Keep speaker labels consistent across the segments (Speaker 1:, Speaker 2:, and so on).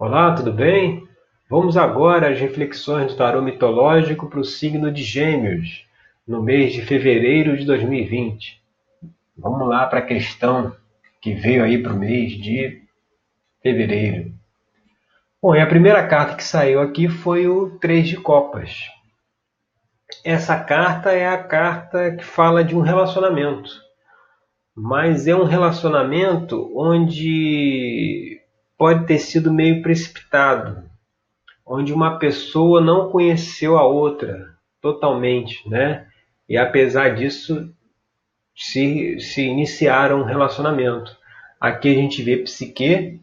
Speaker 1: Olá, tudo bem? Vamos agora às reflexões do tarô mitológico para o signo de Gêmeos, no mês de fevereiro de 2020. Vamos lá para a questão que veio aí para o mês de fevereiro. Bom, e a primeira carta que saiu aqui foi o Três de Copas. Essa carta é a carta que fala de um relacionamento, mas é um relacionamento onde pode ter sido meio precipitado, onde uma pessoa não conheceu a outra totalmente, né? E apesar disso, se, se iniciaram um relacionamento. Aqui a gente vê Psique,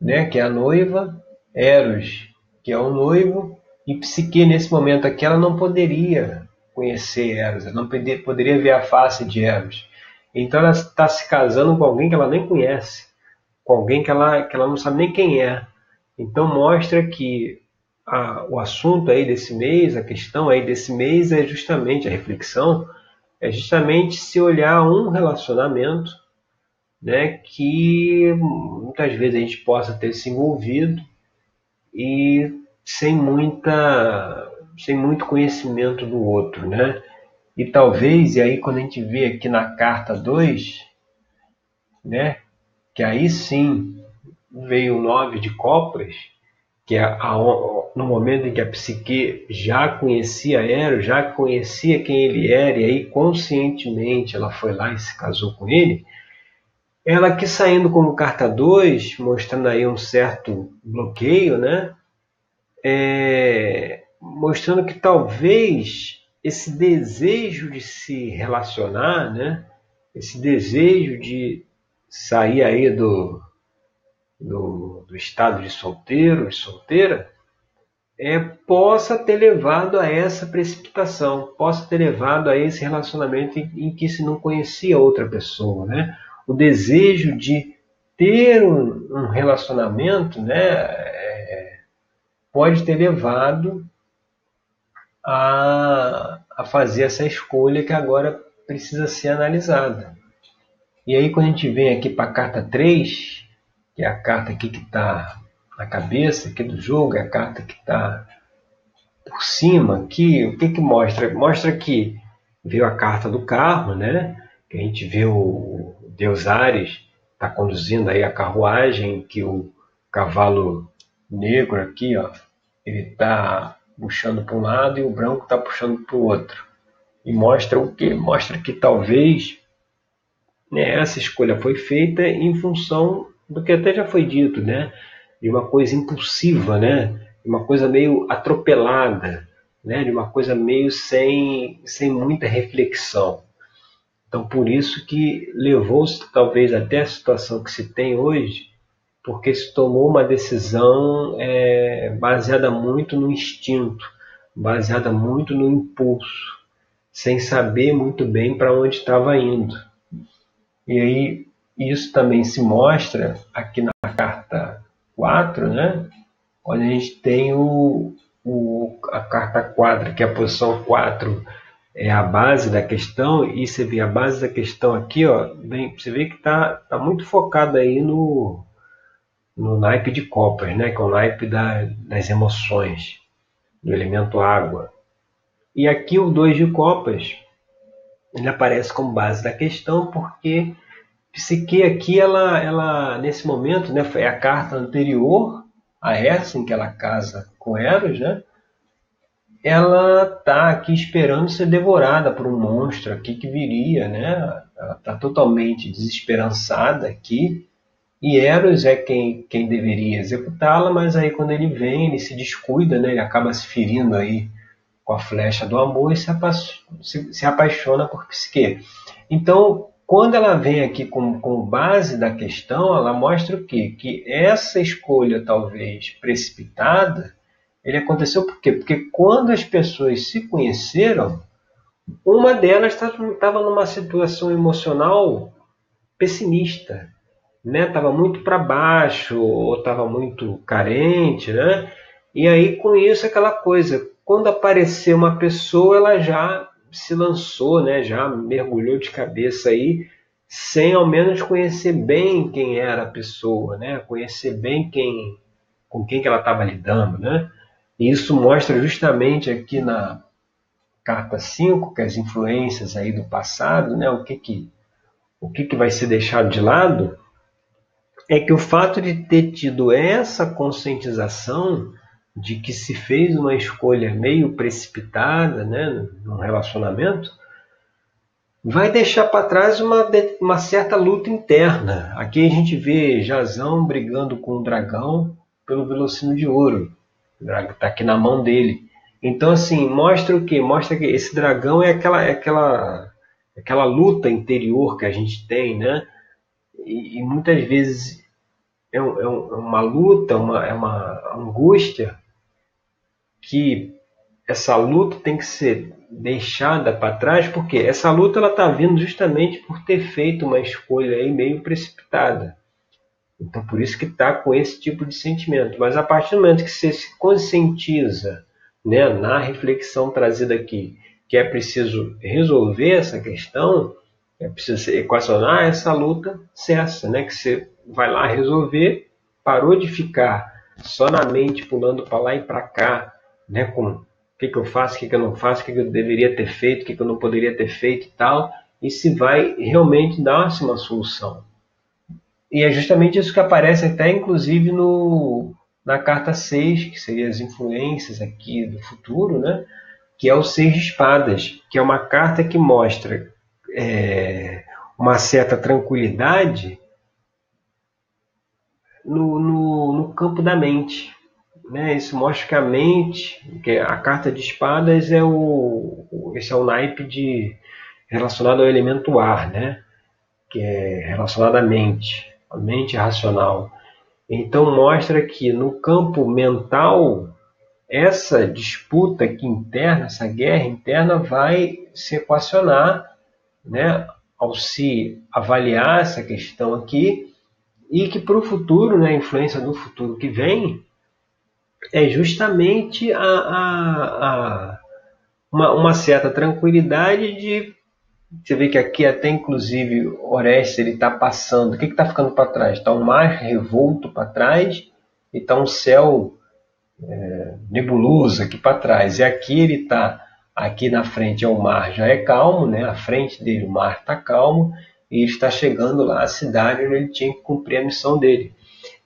Speaker 1: né, que é a noiva, Eros, que é o noivo, e Psique, nesse momento aqui, ela não poderia conhecer Eros, ela não poderia ver a face de Eros. Então ela está se casando com alguém que ela nem conhece com alguém que ela, que ela não sabe nem quem é. Então mostra que a, o assunto aí desse mês, a questão aí desse mês é justamente a reflexão, é justamente se olhar um relacionamento né, que muitas vezes a gente possa ter se envolvido e sem muita sem muito conhecimento do outro, né? E talvez, e aí quando a gente vê aqui na carta 2, né, que aí sim veio o nove de copas, que é a, no momento em que a psique já conhecia Eros, já conhecia quem ele era, e aí conscientemente ela foi lá e se casou com ele, ela aqui saindo como carta 2, mostrando aí um certo bloqueio, né? É, mostrando que talvez esse desejo de se relacionar, né? esse desejo de sair aí do, do, do estado de solteiro, de solteira, é, possa ter levado a essa precipitação, possa ter levado a esse relacionamento em, em que se não conhecia outra pessoa, né? O desejo de ter um, um relacionamento, né, é, pode ter levado a, a fazer essa escolha que agora precisa ser analisada. E aí quando a gente vem aqui para a carta 3, que é a carta aqui que está na cabeça aqui do jogo, é a carta que está por cima aqui, o que que mostra? Mostra que veio a carta do carro, né? Que a gente vê o Deus Ares está conduzindo aí a carruagem, que o cavalo negro aqui, ó, ele está puxando para um lado e o branco está puxando para o outro. E mostra o que? Mostra que talvez essa escolha foi feita em função do que até já foi dito, né, de uma coisa impulsiva, né, de uma coisa meio atropelada, né, de uma coisa meio sem, sem muita reflexão. Então, por isso que levou-se talvez até a situação que se tem hoje, porque se tomou uma decisão é, baseada muito no instinto, baseada muito no impulso, sem saber muito bem para onde estava indo. E aí isso também se mostra aqui na carta 4, né? onde a gente tem o, o, a carta 4, que é a posição 4 é a base da questão, e você vê a base da questão aqui, ó, bem, você vê que está tá muito focado aí no, no naipe de copas, né? que é o naipe da, das emoções, do elemento água. E aqui o 2 de copas, ele aparece como base da questão porque Psique aqui, ela, ela nesse momento, né, é a carta anterior a essa em que ela casa com Eros, né? Ela está aqui esperando ser devorada por um monstro aqui que viria, né? Ela está totalmente desesperançada aqui. E Eros é quem, quem deveria executá-la, mas aí quando ele vem, ele se descuida, né? Ele acaba se ferindo aí com a flecha do amor e se, apa se, se apaixona por Psique. Então, quando ela vem aqui com, com base da questão, ela mostra o quê? Que essa escolha, talvez precipitada, ele aconteceu por quê? Porque quando as pessoas se conheceram, uma delas estava numa situação emocional pessimista, né? Muito para baixo, ou estava muito carente, né? E aí com isso aquela coisa, quando apareceu uma pessoa, ela já se lançou, né, já mergulhou de cabeça aí, sem ao menos conhecer bem quem era a pessoa, né, conhecer bem quem, com quem que ela estava lidando, né? E isso mostra justamente aqui na carta 5, que as influências aí do passado, né? O que que o que que vai ser deixado de lado é que o fato de ter tido essa conscientização de que se fez uma escolha meio precipitada, né, num relacionamento, vai deixar para trás uma, uma certa luta interna. Aqui a gente vê Jazão brigando com o dragão pelo velocino de ouro. O dragão está aqui na mão dele. Então, assim, mostra o que? Mostra que esse dragão é aquela, é aquela, é aquela luta interior que a gente tem, né? E, e muitas vezes é, é, um, é uma luta, uma, é uma angústia que essa luta tem que ser deixada para trás, porque essa luta ela está vindo justamente por ter feito uma escolha aí meio precipitada. Então por isso que está com esse tipo de sentimento. Mas a partir do momento que você se conscientiza né, na reflexão trazida aqui, que é preciso resolver essa questão, é preciso equacionar essa luta, cessa, né? Que você vai lá resolver, parou de ficar só na mente pulando para lá e para cá, né? Com que, que eu faço, o que, que eu não faço, o que, que eu deveria ter feito, o que, que eu não poderia ter feito e tal, e se vai realmente dar-se uma solução. E é justamente isso que aparece até inclusive no, na carta 6, que seria as influências aqui do futuro, né? que é o Seis de Espadas, que é uma carta que mostra é, uma certa tranquilidade no, no, no campo da mente. Né? Isso mostra que a mente, que a carta de espadas é o, esse é o naipe de relacionado ao elemento ar, né? Que é relacionado à mente, a mente racional. Então mostra que no campo mental essa disputa aqui interna, essa guerra interna vai se equacionar, né? Ao se avaliar essa questão aqui e que para o futuro, né, a influência do futuro que vem, é justamente a, a, a uma, uma, certa tranquilidade de você vê que aqui até inclusive Orestes ele está passando. O que está ficando para trás? Está um mar revolto para trás e está um céu é, nebuloso aqui para trás. E aqui ele está aqui na frente é o mar já é calmo, né? À frente dele o mar está calmo e está chegando lá à cidade onde ele tinha que cumprir a missão dele.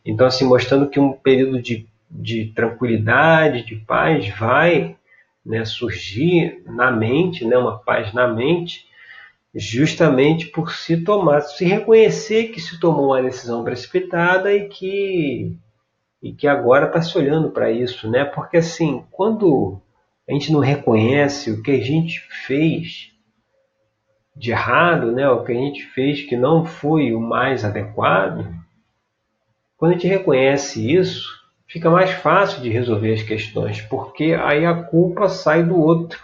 Speaker 1: Então assim mostrando que um período de de tranquilidade, de paz, vai né, surgir na mente, né, uma paz na mente, justamente por se tomar, se reconhecer que se tomou uma decisão precipitada e que e que agora está se olhando para isso, né? Porque assim, quando a gente não reconhece o que a gente fez de errado, né? O que a gente fez que não foi o mais adequado, quando a gente reconhece isso, fica mais fácil de resolver as questões, porque aí a culpa sai do outro,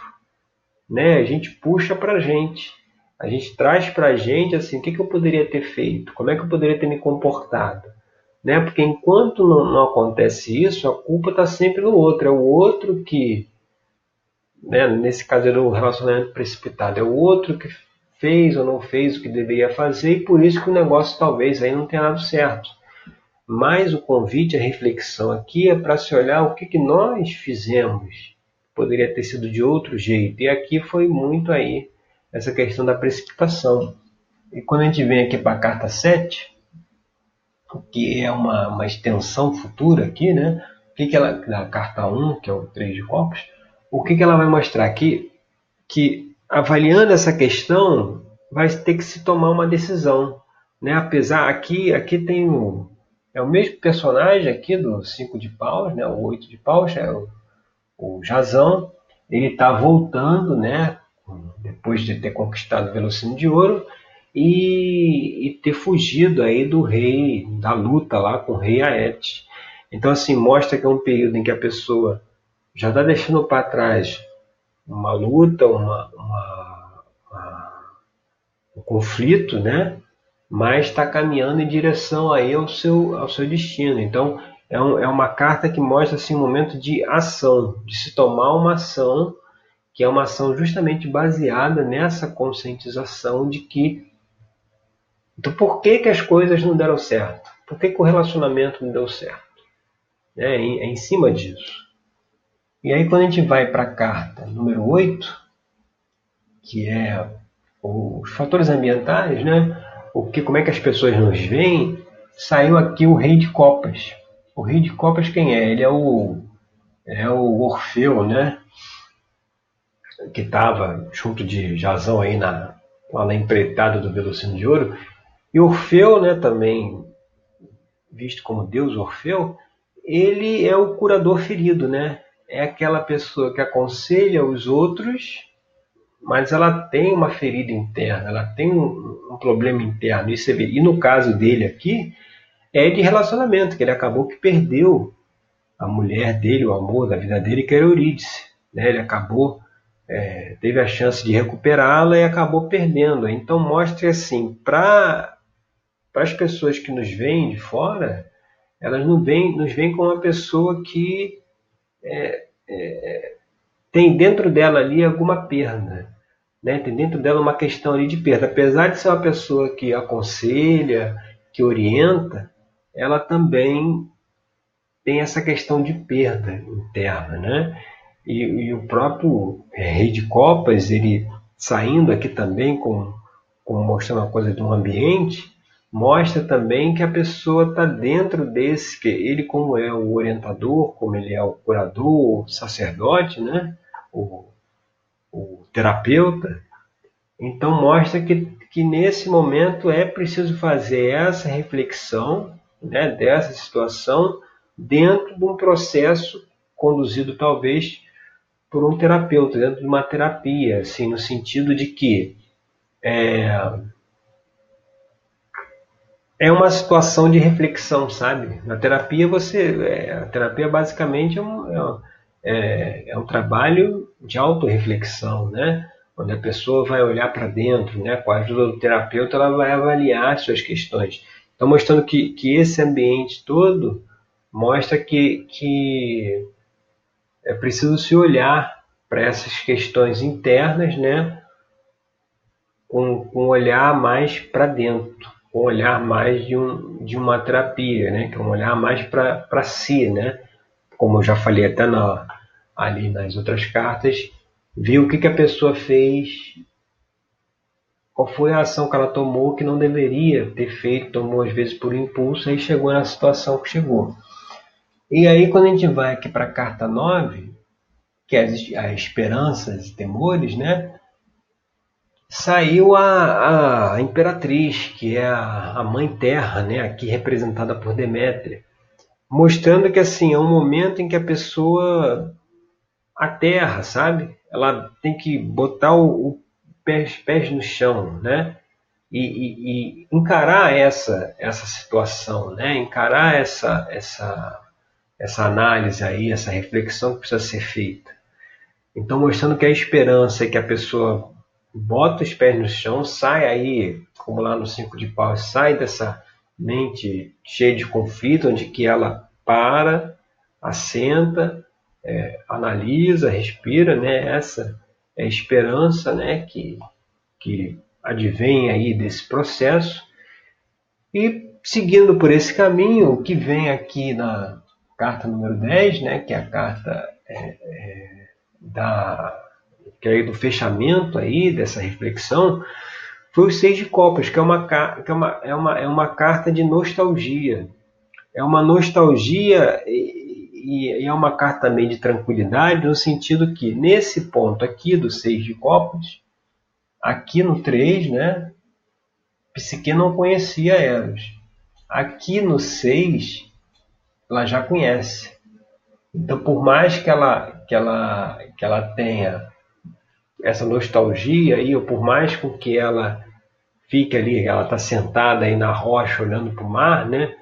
Speaker 1: né? A gente puxa para a gente, a gente traz para a gente assim, o que, que eu poderia ter feito, como é que eu poderia ter me comportado, né? Porque enquanto não, não acontece isso, a culpa está sempre no outro, é o outro que, né? Nesse caso era o relacionamento precipitado, é o outro que fez ou não fez o que deveria fazer e por isso que o negócio talvez aí não tenha dado certo. Mas o convite à reflexão aqui é para se olhar o que, que nós fizemos. Poderia ter sido de outro jeito. E aqui foi muito aí essa questão da precipitação. E quando a gente vem aqui para a carta 7, que é uma, uma extensão futura aqui, né? O que, que ela, da carta 1, que é o 3 de copos, o que, que ela vai mostrar aqui? Que avaliando essa questão, vai ter que se tomar uma decisão. Né? Apesar, aqui, aqui tem o, é o mesmo personagem aqui do 5 de paus, né? o 8 de paus, é o, o Jazão. Ele está voltando, né? depois de ter conquistado o Velocino de Ouro e, e, ter fugido aí do rei, da luta lá com o rei Aete. Então, assim, mostra que é um período em que a pessoa já está deixando para trás uma luta, uma, uma, uma, um conflito, né? mas está caminhando em direção aí ao seu, ao seu destino. Então, é, um, é uma carta que mostra assim, um momento de ação, de se tomar uma ação, que é uma ação justamente baseada nessa conscientização de que. Então, por que, as coisas não deram certo? Por que, que o relacionamento não deu certo? né? é em cima disso. E aí quando a gente vai para a carta número 8, que é os fatores ambientais, né? O que, como é que as pessoas nos veem, saiu aqui o rei de copas. O rei de copas quem é? Ele é o é o Orfeu, né? Que estava junto de Jazão aí na lá na empreitada do Velocino de Ouro. E Orfeu, né, também visto como Deus Orfeu, ele é o curador ferido, né? É aquela pessoa que aconselha os outros, mas ela tem uma ferida interna, ela tem um, um problema interno. E, você vê, e no caso dele aqui, é de relacionamento, que ele acabou que perdeu a mulher dele, o amor da vida dele, que era Eurídice. Né? Ele acabou, é, teve a chance de recuperá-la e acabou perdendo. Então mostra assim, para as pessoas que nos veem de fora, elas não nos veem como uma pessoa que é, é, tem dentro dela ali alguma perda. Né? Tem dentro dela uma questão ali de perda. Apesar de ser uma pessoa que aconselha, que orienta, ela também tem essa questão de perda interna, né? E, e o próprio é, Rei de Copas, ele saindo aqui também com, com mostrando uma coisa de um ambiente, mostra também que a pessoa está dentro desse, que ele como é o orientador, como ele é o curador, o sacerdote, né? O, o terapeuta, então mostra que, que nesse momento é preciso fazer essa reflexão né, dessa situação dentro de um processo conduzido talvez por um terapeuta, dentro de uma terapia, assim, no sentido de que é, é uma situação de reflexão, sabe? Na terapia você, é, a terapia basicamente é um, é, é, é um trabalho de autorreflexão, né? Onde a pessoa vai olhar para dentro, né? Com a ajuda do terapeuta, ela vai avaliar suas questões. Então, mostrando que, que esse ambiente todo mostra que, que é preciso se olhar para essas questões internas, né? Com, com um olhar mais para dentro, um olhar mais de, um, de uma terapia, né? Que é um olhar mais para si, né? Como eu já falei até na, ali nas outras cartas, ver o que, que a pessoa fez qual foi a ação que ela tomou que não deveria ter feito, tomou às vezes por impulso e chegou na situação que chegou. E aí, quando a gente vai aqui para a carta 9, que é as, as esperanças e temores, né? Saiu a, a imperatriz, que é a, a mãe terra, né? Aqui representada por Demétria, mostrando que assim é um momento em que a pessoa a terra, sabe? Ela tem que botar o, o pés, pés no chão, né? E, e, e, encarar essa essa situação, né? Encarar essa essa essa análise aí, essa reflexão que precisa ser feita. Então mostrando que a esperança que a pessoa bota os pés no chão, sai aí, como lá no cinco de paus, sai dessa mente cheia de conflito, onde que ela para, assenta, é, analisa, respira, né? Essa é a esperança né, que, que advém aí desse processo. E seguindo por esse caminho, o que vem aqui na carta número 10, né, que é a carta é, é, da, que é do fechamento aí dessa reflexão, foi o Seis de Copas, que é uma, que é uma, é uma, é uma carta de nostalgia. É uma nostalgia e, é uma carta também de tranquilidade, no sentido que, nesse ponto aqui do seis de copas, aqui no 3, né, Psique não conhecia Eros. Aqui no 6, ela já conhece. Então, por mais que ela, que ela, que ela tenha essa nostalgia aí, ou por mais com que ela fique ali, ela está sentada aí na rocha olhando para o mar, né?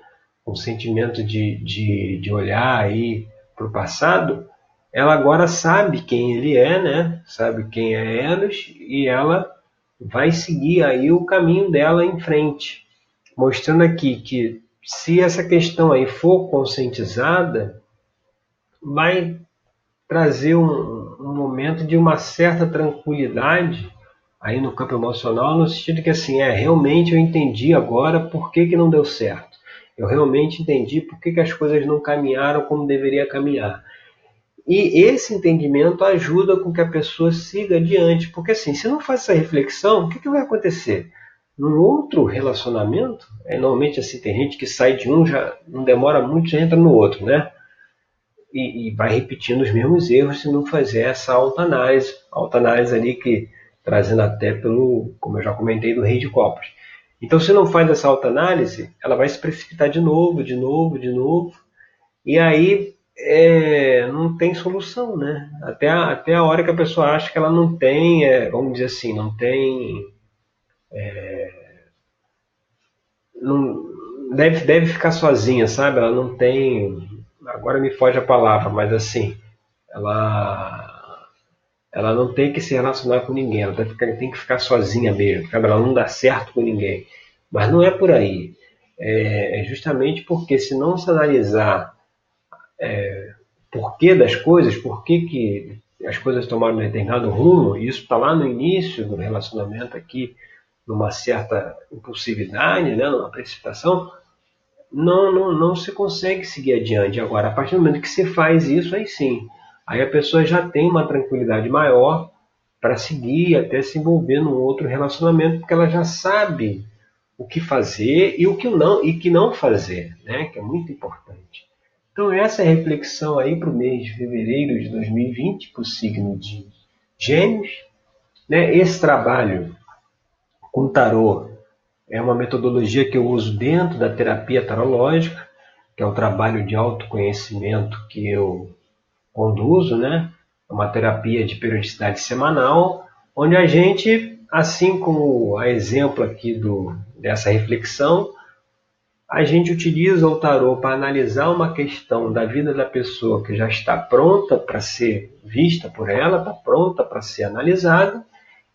Speaker 1: um sentimento de, de, de olhar aí para o passado, ela agora sabe quem ele é, né? Sabe quem é Eros e ela vai seguir aí o caminho dela em frente, mostrando aqui que se essa questão aí for conscientizada, vai trazer um, um momento de uma certa tranquilidade aí no campo emocional, no sentido que assim, é, realmente eu entendi agora por que, que não deu certo Eu realmente entendi por que, que as coisas não caminharam como deveria caminhar. E esse entendimento ajuda com que a pessoa siga adiante, porque assim, se não faz essa reflexão, o que, que vai acontecer? Num outro relacionamento, é, normalmente assim, tem gente que sai de um, já não demora muito, já entra no outro, né? E, e vai repetindo os mesmos erros se não fazer essa autoanálise. Autoanálise ali que, trazendo até pelo, como eu já comentei, do rei de copas. Então, se não faz essa autoanálise, ela vai se precipitar de novo, de novo, de novo, e aí é, não tem solução, né? Até a, até a hora que a pessoa acha que ela não tem, é, vamos dizer assim, não tem. É, não, deve, deve ficar sozinha, sabe? Ela não tem. Agora me foge a palavra, mas assim, ela ela não tem que se relacionar com ninguém, ela tem que ficar sozinha mesmo, sabe? ela não dá certo com ninguém. Mas não é por aí. É, é justamente porque se não se analisar é, porquê das coisas, por que, as coisas tomaram um determinado rumo, e isso está lá no início do relacionamento aqui, numa certa impulsividade, né, numa precipitação, não, não, não se consegue seguir adiante. Agora, a partir do momento que se faz isso, aí sim, Aí a pessoa já tem uma tranquilidade maior para seguir até se envolver num outro relacionamento, porque ela já sabe o que fazer e o que não e que não fazer, né? Que é muito importante. Então essa é a reflexão aí para o mês de fevereiro de 2020 para o signo de Gêmeos, né? Esse trabalho com tarô é uma metodologia que eu uso dentro da terapia tarológica, que é o trabalho de autoconhecimento que eu conduzo, né? Uma terapia de periodicidade semanal, onde a gente, assim como a exemplo aqui do, dessa reflexão, a gente utiliza o tarô para analisar uma questão da vida da pessoa que já está pronta para ser vista por ela, está pronta para ser analisada,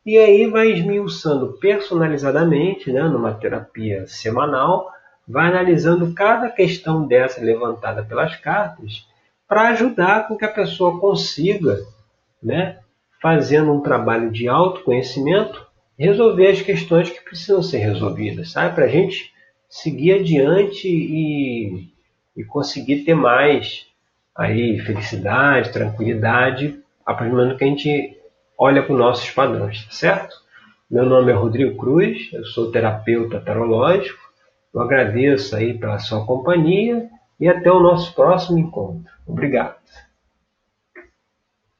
Speaker 1: e aí vai esmiuçando personalizadamente, né, numa terapia semanal, vai analisando cada questão dessa levantada pelas cartas para ajudar com que a pessoa consiga, né, fazendo um trabalho de autoconhecimento, resolver as questões que precisam ser resolvidas, sabe? Para a gente seguir adiante e, e conseguir ter mais aí felicidade, tranquilidade, a que a gente olha os nossos padrões, certo? Meu nome é Rodrigo Cruz, eu sou terapeuta tarológico. Eu agradeço aí pela sua companhia e até o nosso próximo encontro. Obrigado.